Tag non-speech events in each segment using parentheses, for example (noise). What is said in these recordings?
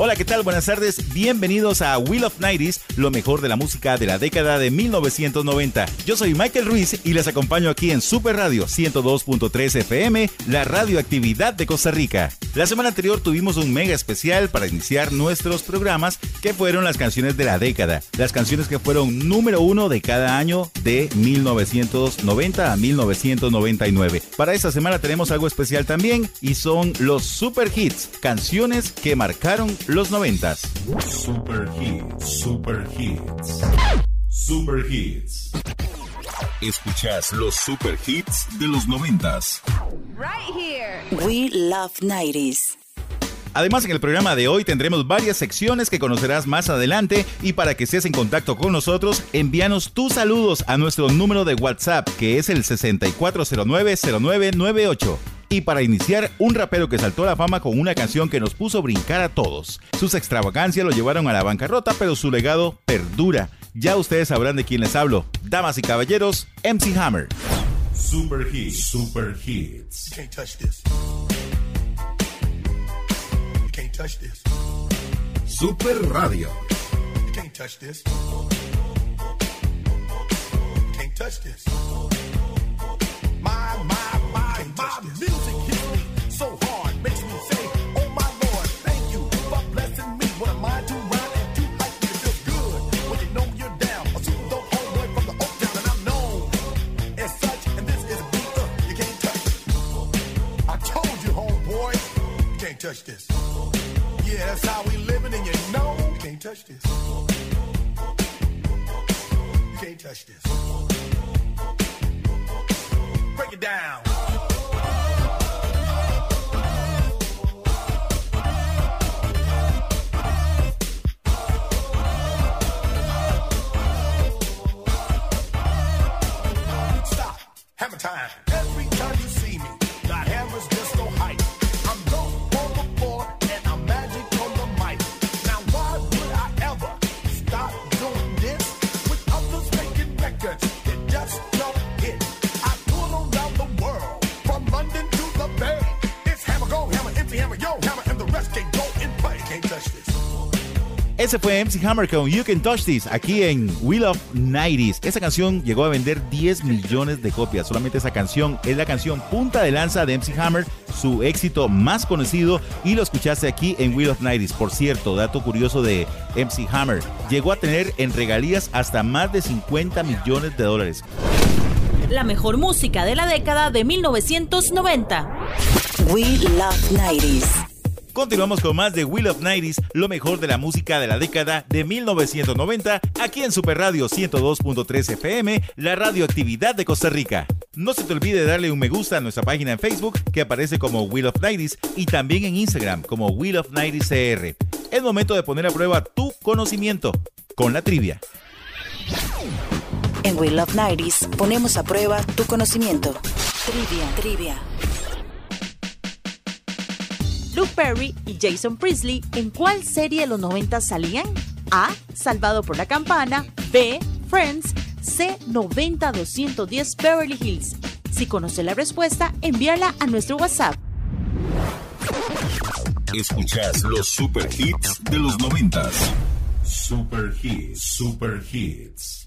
Hola, ¿qué tal? Buenas tardes. Bienvenidos a Wheel of Nighties, lo mejor de la música de la década de 1990. Yo soy Michael Ruiz y les acompaño aquí en Super Radio 102.3 FM, la radioactividad de Costa Rica. La semana anterior tuvimos un mega especial para iniciar nuestros programas que fueron las canciones de la década, las canciones que fueron número uno de cada año de 1990 a 1999. Para esta semana tenemos algo especial también y son los super hits, canciones que marcaron los noventas. Super Hits, Super Hits. Super Hits. Escuchas los super hits de los noventas. We Love 90s. Además, en el programa de hoy tendremos varias secciones que conocerás más adelante y para que estés en contacto con nosotros, envíanos tus saludos a nuestro número de WhatsApp que es el 64090998. Y para iniciar, un rapero que saltó a la fama con una canción que nos puso a brincar a todos. Sus extravagancias lo llevaron a la bancarrota, pero su legado perdura. Ya ustedes sabrán de quién les hablo. Damas y caballeros, MC Hammer. Super Hits, Super Hits. can't touch this. You can't touch this. Super Radio. You can't touch this. You can't touch this. Can't touch this. Yeah, that's how we living, and you know you can't touch this. You can't touch this. Break it down. Stop. Hammer time. Time Ese fue MC Hammer con You Can Touch This aquí en Wheel of 90s. Esa canción llegó a vender 10 millones de copias. Solamente esa canción es la canción punta de lanza de MC Hammer, su éxito más conocido y lo escuchaste aquí en Wheel of 90s. Por cierto, dato curioso de MC Hammer, llegó a tener en regalías hasta más de 50 millones de dólares. La mejor música de la década de 1990. We Love 90s. Continuamos con más de Wheel of 90s, lo mejor de la música de la década de 1990, aquí en Super Radio 102.3 FM, la radioactividad de Costa Rica. No se te olvide darle un me gusta a nuestra página en Facebook, que aparece como Wheel of 90s, y también en Instagram como Wheel of 90s CR. Es momento de poner a prueba tu conocimiento con la trivia. En We Love 90s ponemos a prueba tu conocimiento. Trivia, trivia. Luke Perry y Jason Priestley, ¿en cuál serie de los 90 salían? A. Salvado por la campana. B. Friends. C. 90-210 Beverly Hills. Si conoce la respuesta, envíala a nuestro WhatsApp. Escuchas los super hits de los noventas. Super Hits, Super Hits.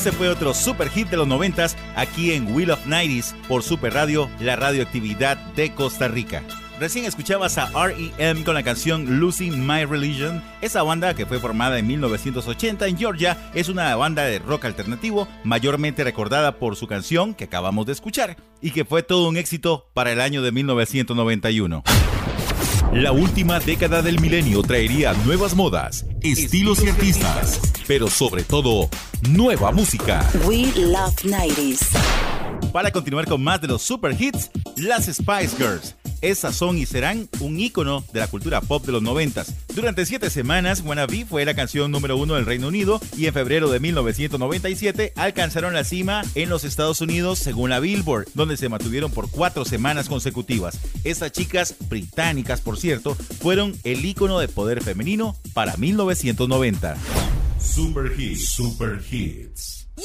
Este fue otro super hit de los noventas aquí en Wheel of Nighties por Super Radio, la radioactividad de Costa Rica. Recién escuchabas a REM con la canción Losing My Religion. Esa banda, que fue formada en 1980 en Georgia, es una banda de rock alternativo mayormente recordada por su canción que acabamos de escuchar y que fue todo un éxito para el año de 1991. La última década del milenio traería nuevas modas, estilos y artistas, pero sobre todo, nueva música. We Love 90s. Para continuar con más de los super hits, las Spice Girls esas son y serán un ícono de la cultura pop de los noventas. Durante siete semanas, Wannabe fue la canción número uno del Reino Unido y en febrero de 1997 alcanzaron la cima en los Estados Unidos según la Billboard, donde se mantuvieron por cuatro semanas consecutivas. Estas chicas, británicas por cierto, fueron el ícono de poder femenino para 1990. Super Hits, Super Hits. Yo,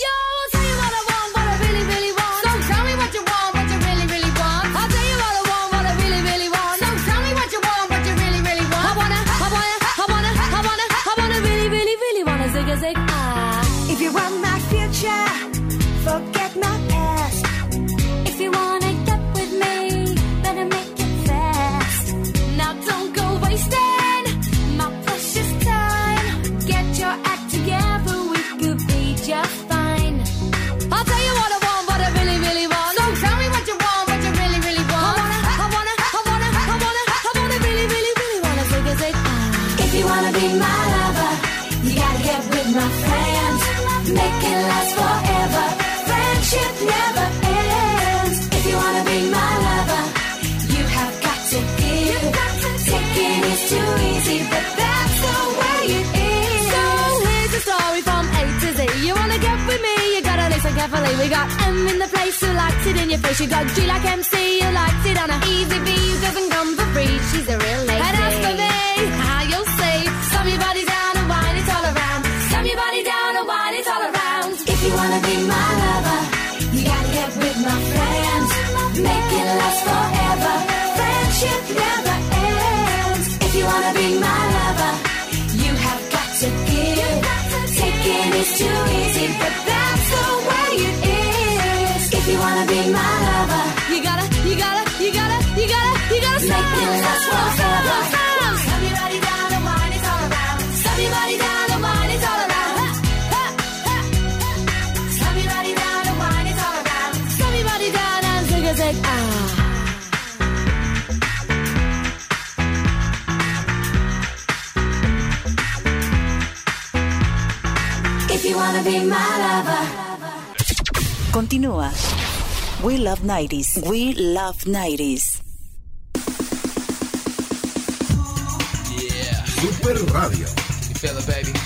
We got M in the place who likes it in your face. You got G like MC who likes it on a easy V who doesn't come for free. She's a real lady. And as for me, how you'll see, slam your body down and wine it all around. Slam your body down and wine it all around. If you wanna be my lover, you gotta get with my friends. Make it last forever. Friendship never ends. If you wanna be my lover, you have got to give. Taking is too easy, but you wanna be my lover. Continúa. We Love 90s. We Love 90s. Super Radio. You feel it, baby?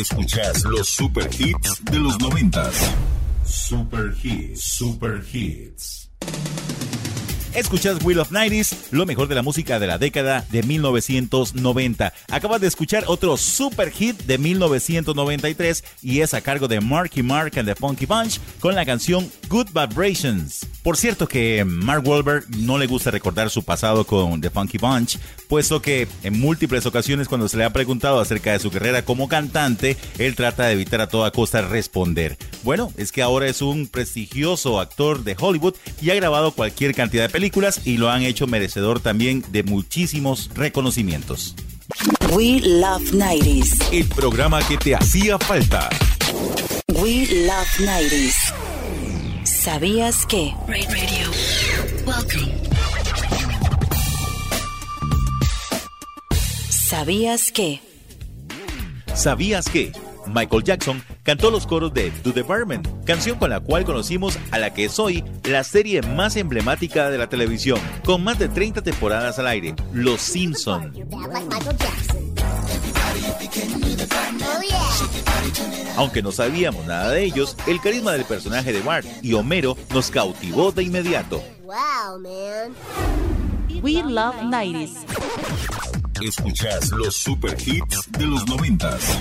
Escuchas los super hits de los noventas. Super hits, super hits. Escuchas Wheel of 90s, lo mejor de la música de la década de 1990. Acabas de escuchar otro super hit de 1993 y es a cargo de Marky Mark and the Funky Bunch con la canción Good Vibrations. Por cierto que Mark Wahlberg no le gusta recordar su pasado con The Funky Bunch, puesto que en múltiples ocasiones cuando se le ha preguntado acerca de su carrera como cantante, él trata de evitar a toda costa responder. Bueno, es que ahora es un prestigioso actor de Hollywood y ha grabado cualquier cantidad de películas y lo han hecho merecedor también de muchísimos reconocimientos. We Love 90s. El programa que te hacía falta. We Love 90s. ¿Sabías que? ¿Sabías que? ¿Sabías que? Michael Jackson cantó los coros de Do the Barman, canción con la cual conocimos a la que es hoy la serie más emblemática de la televisión, con más de 30 temporadas al aire, Los Simpson. Aunque no sabíamos nada de ellos, el carisma del personaje de Bart y Homero nos cautivó de inmediato. We Love 90s. Escuchas los super hits de los noventas.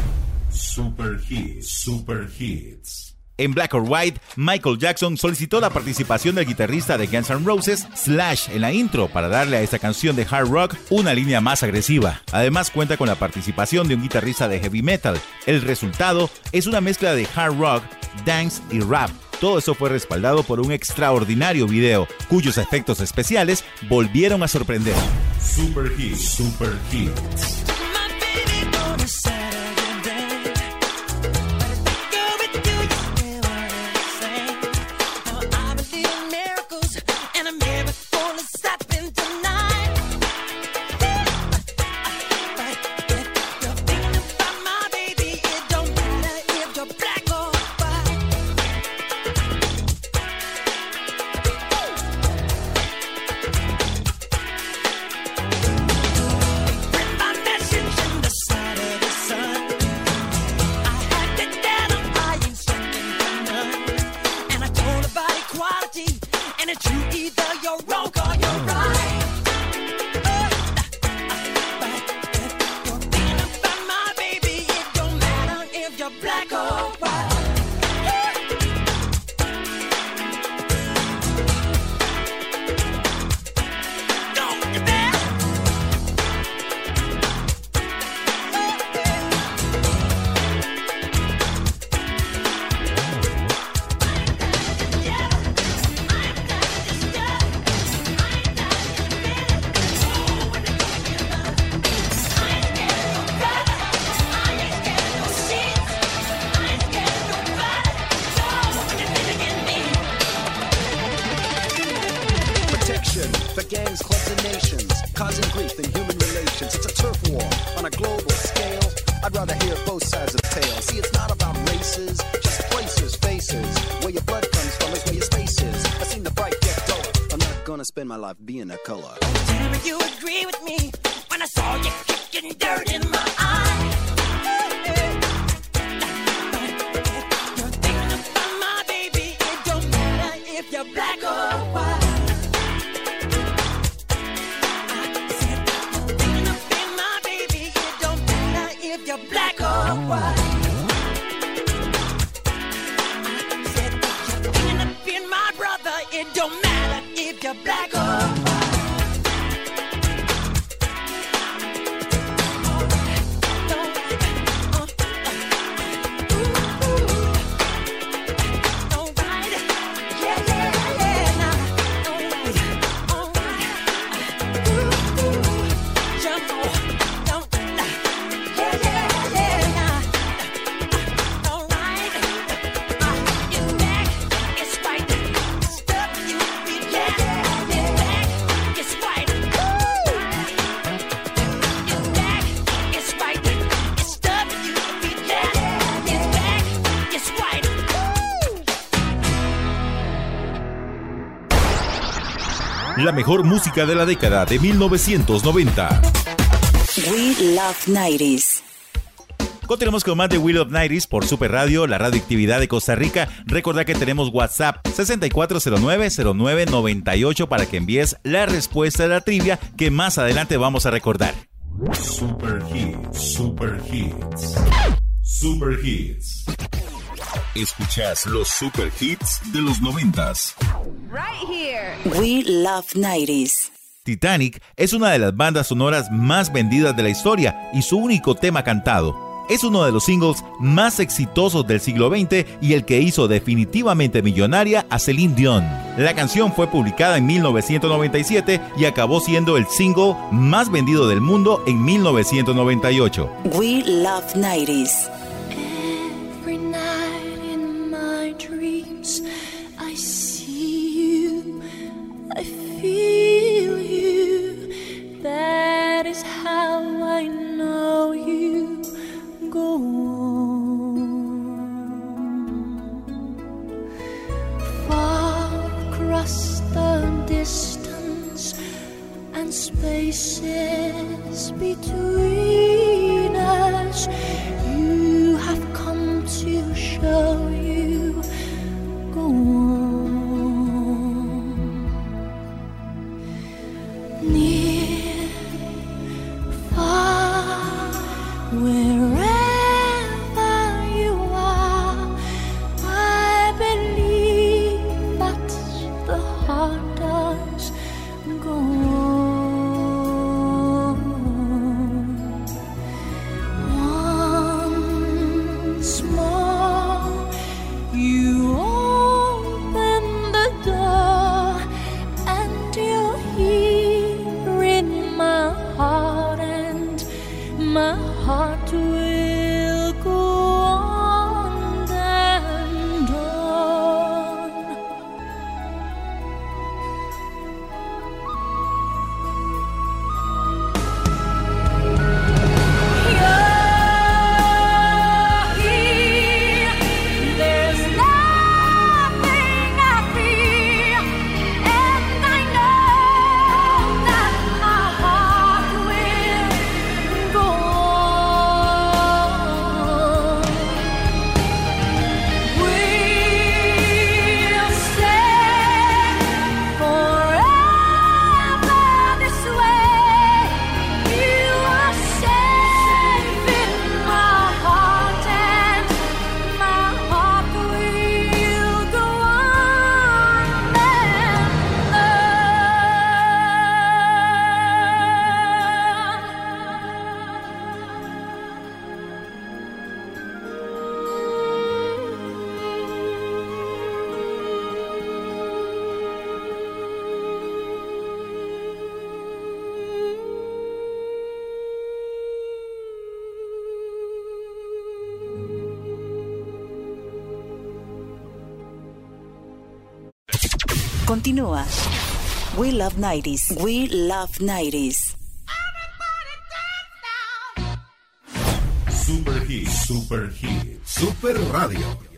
Super hits, super hits. En Black or White, Michael Jackson solicitó la participación del guitarrista de Guns N' Roses, Slash, en la intro para darle a esta canción de hard rock una línea más agresiva. Además cuenta con la participación de un guitarrista de heavy metal. El resultado es una mezcla de hard rock, dance y rap. Todo eso fue respaldado por un extraordinario video, cuyos efectos especiales volvieron a sorprender. Super hits, super hits. My life back up. La mejor música de la década de 1990. We Love 90s. Continuamos con más de Wheel of Nighties por Super Radio, la radioactividad de Costa Rica. Recordad que tenemos WhatsApp 64090998 para que envíes la respuesta de la trivia que más adelante vamos a recordar. Super Hits, Super Hits, Super Hits. Escuchas los Super Hits de los noventas. We Love 90s. Titanic es una de las bandas sonoras más vendidas de la historia y su único tema cantado. Es uno de los singles más exitosos del siglo XX y el que hizo definitivamente millonaria a Celine Dion. La canción fue publicada en 1997 y acabó siendo el single más vendido del mundo en 1998. We Love 90s. Distance and spaces between us, you have come to show Love 90s. We Love 90s. Super Hits, Super Hits, Super Radio.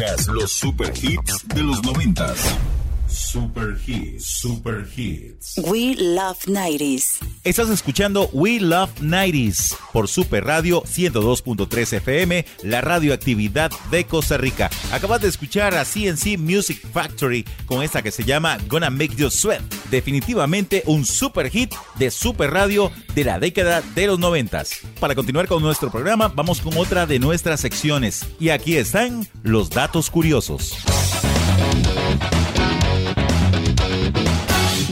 Escuchas los super hits de los noventas. Super hits, super hits. We Love 90s. Estás escuchando We Love 90s por Super Radio 102.3 FM, la radioactividad de Costa Rica. Acabas de escuchar a CNC Music Factory con esta que se llama Gonna Make You Sweat. Definitivamente un super hit de Super Radio de la década de los 90s. Para continuar con nuestro programa, vamos con otra de nuestras secciones. Y aquí están los datos curiosos.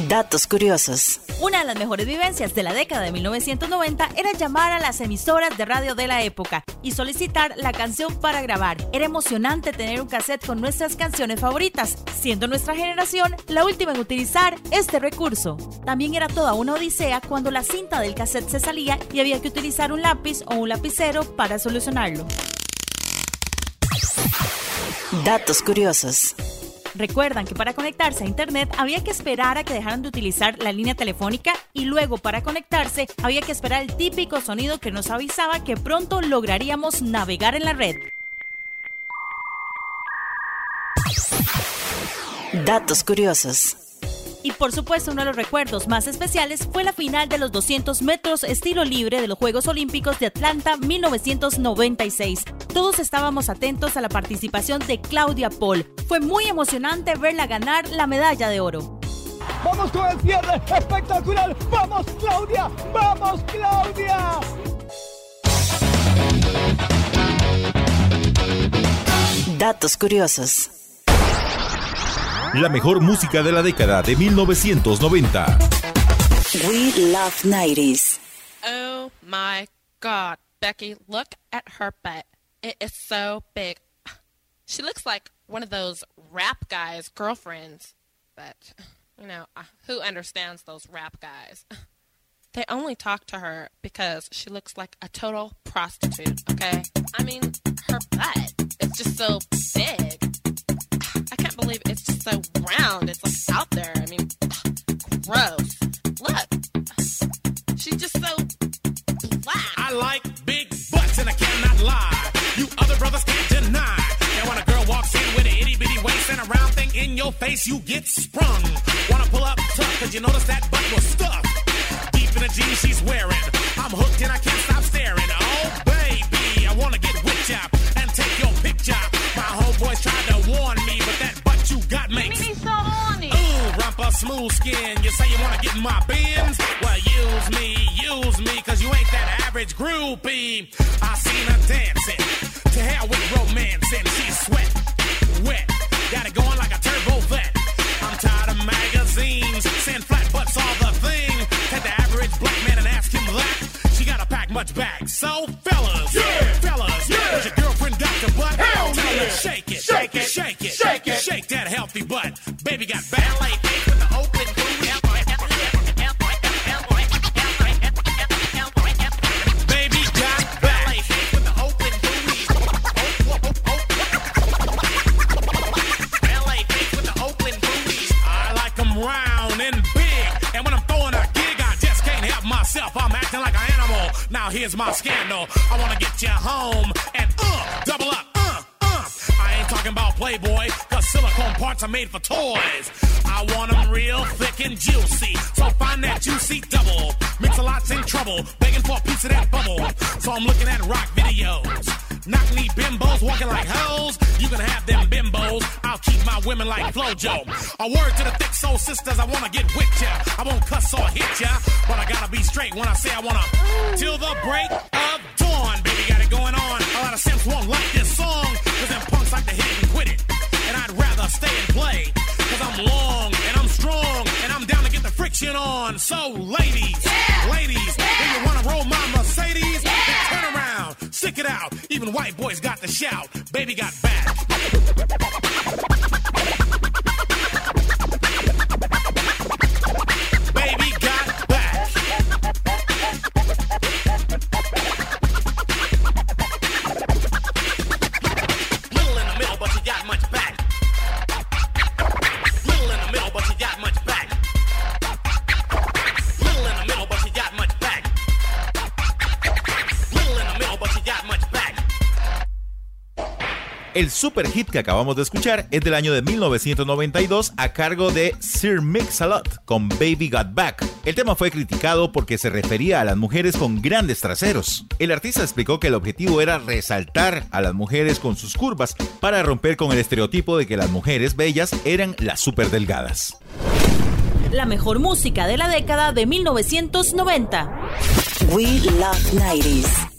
Datos curiosos. Una de las mejores vivencias de la década de 1990 era llamar a las emisoras de radio de la época y solicitar la canción para grabar. Era emocionante tener un cassette con nuestras canciones favoritas, siendo nuestra generación la última en utilizar este recurso. También era toda una odisea cuando la cinta del cassette se salía y había que utilizar un lápiz o un lapicero para solucionarlo. Datos curiosos. Recuerdan que para conectarse a Internet había que esperar a que dejaran de utilizar la línea telefónica y luego para conectarse había que esperar el típico sonido que nos avisaba que pronto lograríamos navegar en la red. Datos curiosos. Y por supuesto uno de los recuerdos más especiales fue la final de los 200 metros estilo libre de los Juegos Olímpicos de Atlanta 1996. Todos estábamos atentos a la participación de Claudia Paul. Fue muy emocionante verla ganar la medalla de oro. Vamos con el cierre espectacular. Vamos Claudia, vamos Claudia. Datos curiosos. La mejor música de la década de 1990. We Love 90s. Oh my god, Becky, look at her butt. It is so big. She looks like one of those rap guys' girlfriends. But, you know, uh, who understands those rap guys? (laughs) They only talk to her because she looks like a total prostitute, okay? I mean, her butt is just so big believe it's just so round. It's like out there. I mean, (sighs) gross. Look, she's just so black. I like big butts and I cannot lie. You other brothers can't deny. And when a girl walks in with an itty bitty waist and a round thing in your face, you get sprung. Wanna pull up tough, cause you notice that butt was stuffed. Deep in the jeans she's wearing. I'm hooked and I can't stop staring. Oh, baby, I wanna get whipped up and take your picture. Smooth skin. You say you wanna get in my bins? Well, use me, use me, cause you ain't that average groupie. I seen her dancing. To hell with romance, and she's sweat, wet. Got it going like a turbo vet. I'm tired of magazines saying flat butts all the thing. Take the average black man and ask him that. She gotta pack much back. So, fellas, fellas, Here's my scandal. I wanna get you home and uh, double up, uh, uh. I ain't talking about Playboy, cause silicone parts are made for toys. I want them real thick and juicy. So find that juicy double. Mix a lot's in trouble, begging for a piece of that bubble. So I'm looking at rock videos. Knock knee bimbos walking like hoes. You can have them bimbos. I'll keep my women like Flojo. A word to the thick soul sisters, I wanna get with ya. I won't cuss or hit ya, but I gotta be straight when I say I wanna. Till the break of dawn, baby, got it going on. A lot of simps won't like this song, cause them punks like to hit it and quit it. And I'd rather stay and play, cause I'm long and I'm strong, and I'm down to get the friction on. So, ladies, ladies, do you wanna roll my Mercedes? Around, stick it out. Even white boys got to shout. Baby got back. El super hit que acabamos de escuchar es del año de 1992 a cargo de Sir Mix-a-Lot con Baby Got Back. El tema fue criticado porque se refería a las mujeres con grandes traseros. El artista explicó que el objetivo era resaltar a las mujeres con sus curvas para romper con el estereotipo de que las mujeres bellas eran las super delgadas. La mejor música de la década de 1990. We Love 90s.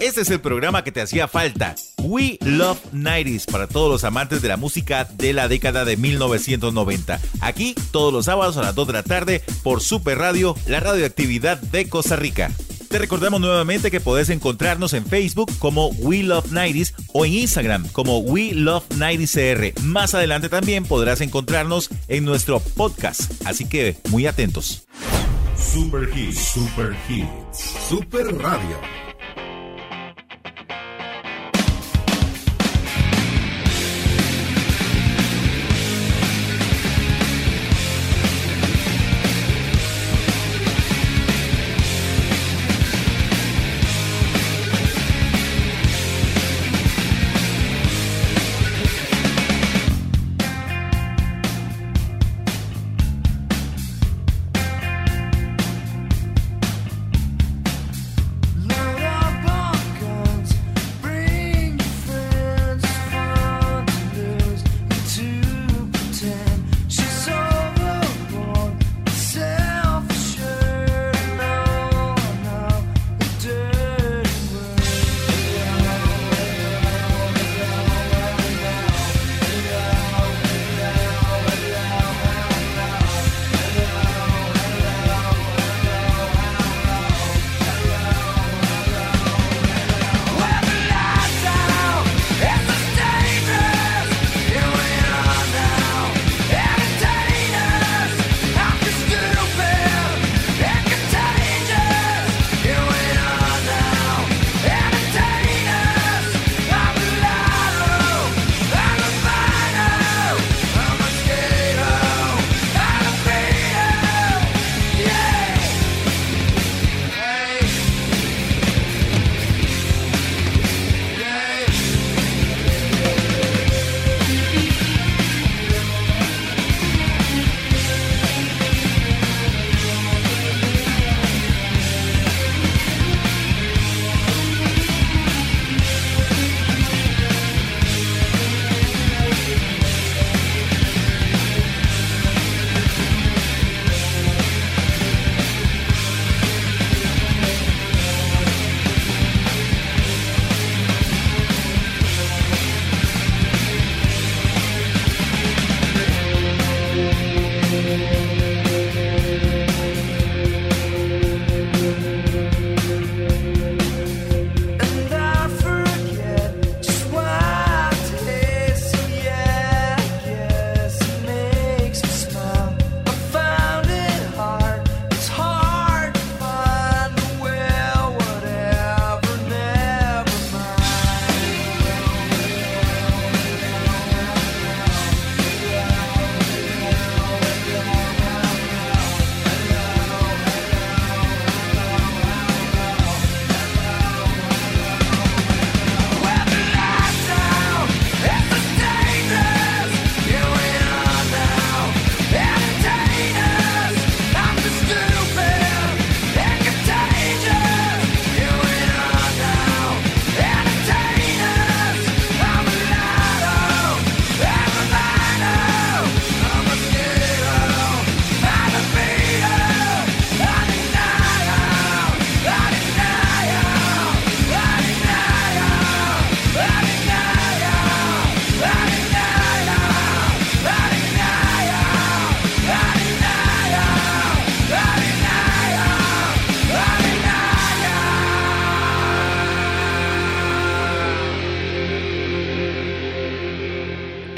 Este es el programa que te hacía falta. We Love 90s para todos los amantes de la música de la década de 1990. Aquí todos los sábados a las 2 de la tarde por Super Radio, la radioactividad de Costa Rica. Te recordamos nuevamente que podés encontrarnos en Facebook como We Love 90s o en Instagram como We Love 90sCR. Más adelante también podrás encontrarnos en nuestro podcast, así que muy atentos. Super Hits, Super Hits, Super Radio.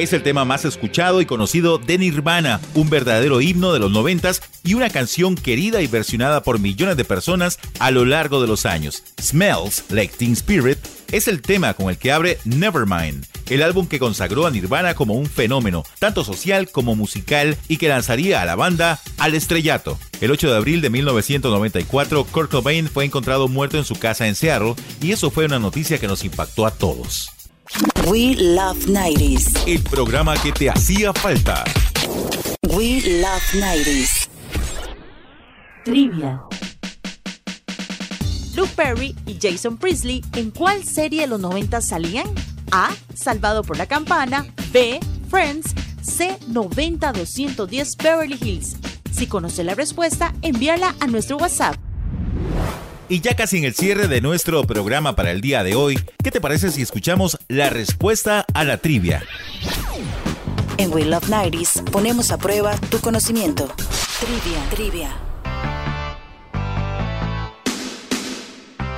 Es el tema más escuchado y conocido de Nirvana, un verdadero himno de los noventas y una canción querida y versionada por millones de personas a lo largo de los años. Smells Like Teen Spirit es el tema con el que abre Nevermind, el álbum que consagró a Nirvana como un fenómeno, tanto social como musical, y que lanzaría a la banda al estrellato. El 8 de abril de 1994, Kurt Cobain fue encontrado muerto en su casa en Seattle, y eso fue una noticia que nos impactó a todos. We Love 90s. El programa que te hacía falta. We Love 90s. Trivia. Luke Perry y Jason Priestley, ¿en cuál serie de los 90 salían? A. Salvado por la campana. B. Friends. C. 90-210 Beverly Hills. Si conoce la respuesta, envíala a nuestro WhatsApp. Y ya casi en el cierre de nuestro programa para el día de hoy, ¿qué te parece si escuchamos la respuesta a la trivia? En We Love 90s ponemos a prueba tu conocimiento. Trivia, trivia.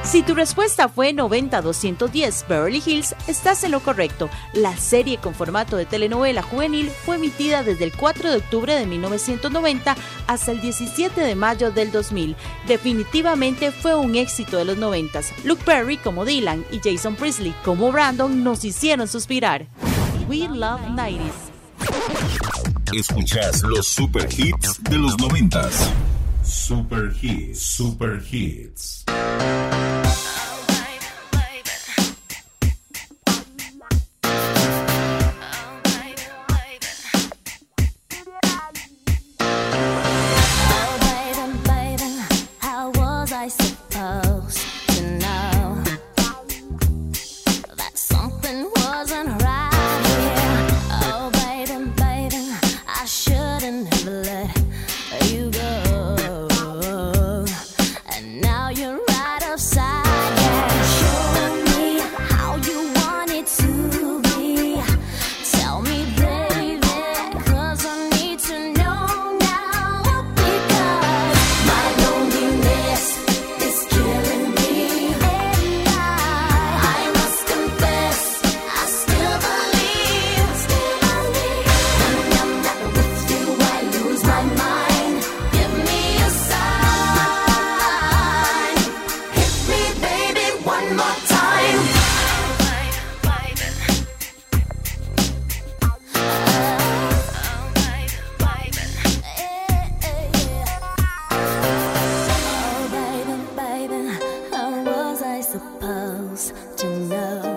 Si tu respuesta fue 90-210 Beverly Hills, estás en lo correcto. La serie con formato de telenovela juvenil fue emitida desde el 4 de octubre de 1990 hasta el 17 de mayo del 2000. Definitivamente fue un éxito de los 90. Luke Perry como Dylan y Jason Priestley como Brandon nos hicieron suspirar. We Love 90s. Escuchas los super hits de los noventas. Super hits, super hits. Supposed to know?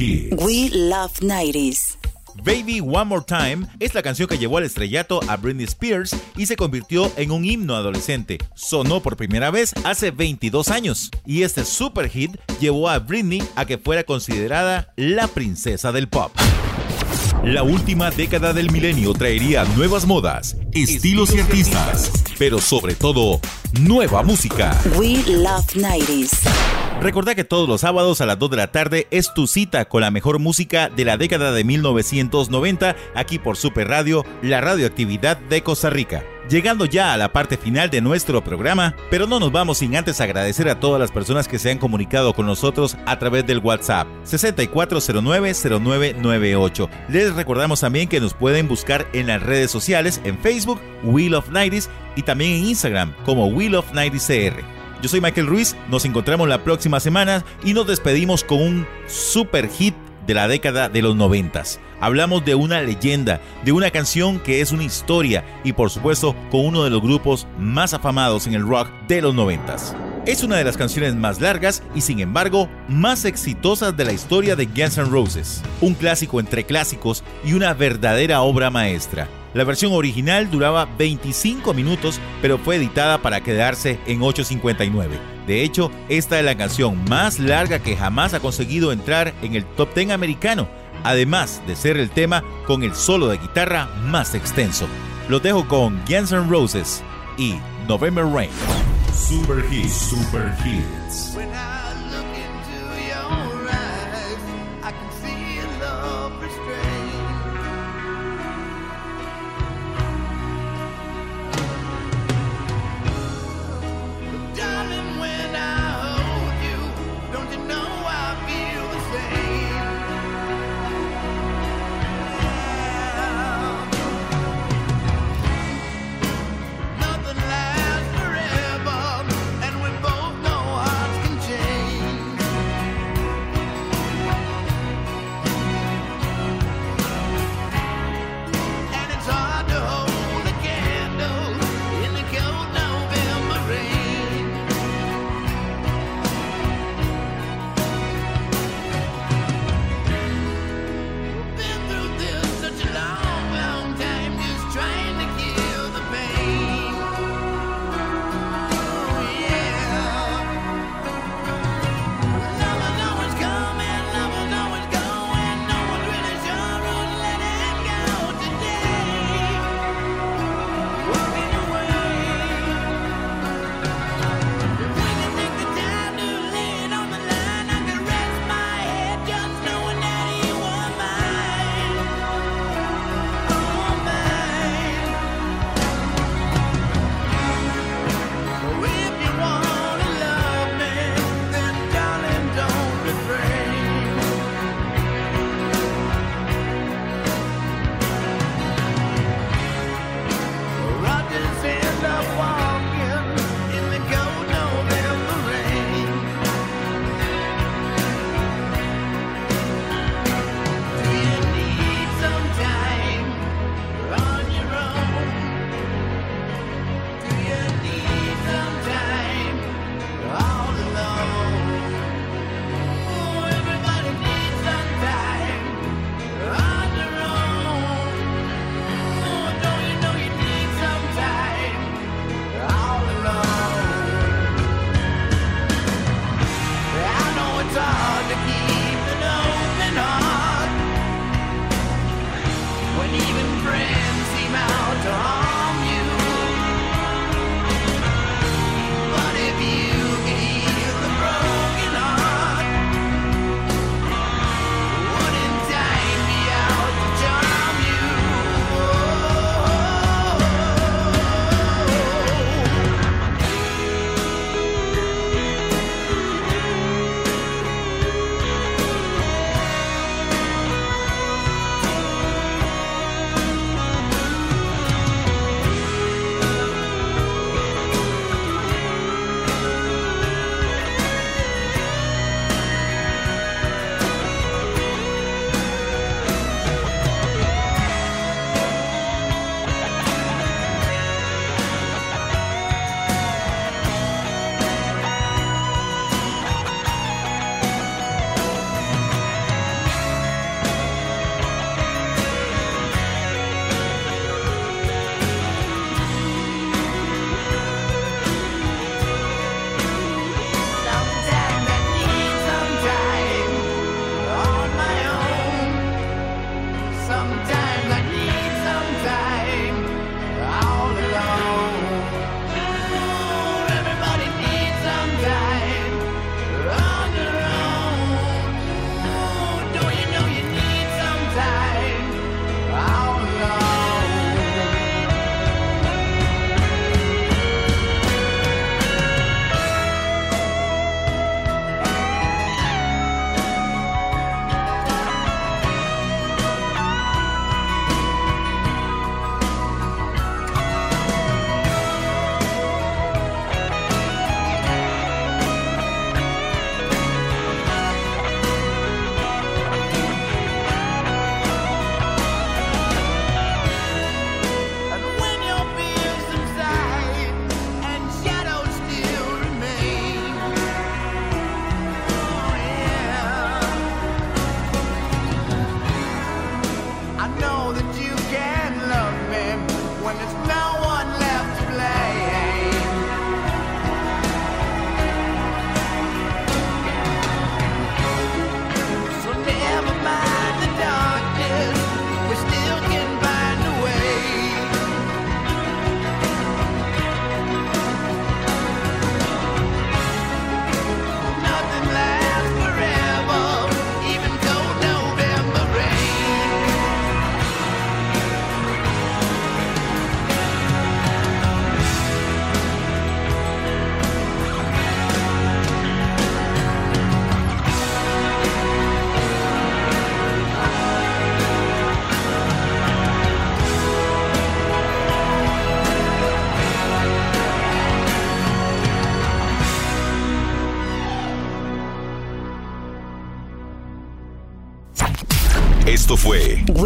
Hits. We Love 90s. Baby One More Time es la canción que llevó al estrellato a Britney Spears y se convirtió en un himno adolescente. Sonó por primera vez hace 22 años y este super hit llevó a Britney a que fuera considerada la princesa del pop. La última década del milenio traería nuevas modas, estilos y artistas, pero sobre todo, nueva música. We Love 90s. Recordá que todos los sábados a las 2 de la tarde es tu cita con la mejor música de la década de 1990 aquí por Super Radio, la radioactividad de Costa Rica. Llegando ya a la parte final de nuestro programa, pero no nos vamos sin antes agradecer a todas las personas que se han comunicado con nosotros a través del WhatsApp 64090998. Les recordamos también que nos pueden buscar en las redes sociales en Facebook, Wheel of 90s y también en Instagram como Wheel of 90cr. Yo soy Michael Ruiz, nos encontramos la próxima semana y nos despedimos con un super hit de la década de los noventas. Hablamos de una leyenda, de una canción que es una historia y por supuesto con uno de los grupos más afamados en el rock de los noventas. Es una de las canciones más largas y sin embargo más exitosas de la historia de Guns N' Roses. Un clásico entre clásicos y una verdadera obra maestra. La versión original duraba 25 minutos, pero fue editada para quedarse en 8.59. De hecho, esta es la canción más larga que jamás ha conseguido entrar en el top 10 americano, además de ser el tema con el solo de guitarra más extenso. Los dejo con Guns N' Roses y November Rain. Super Hits, Super Hits.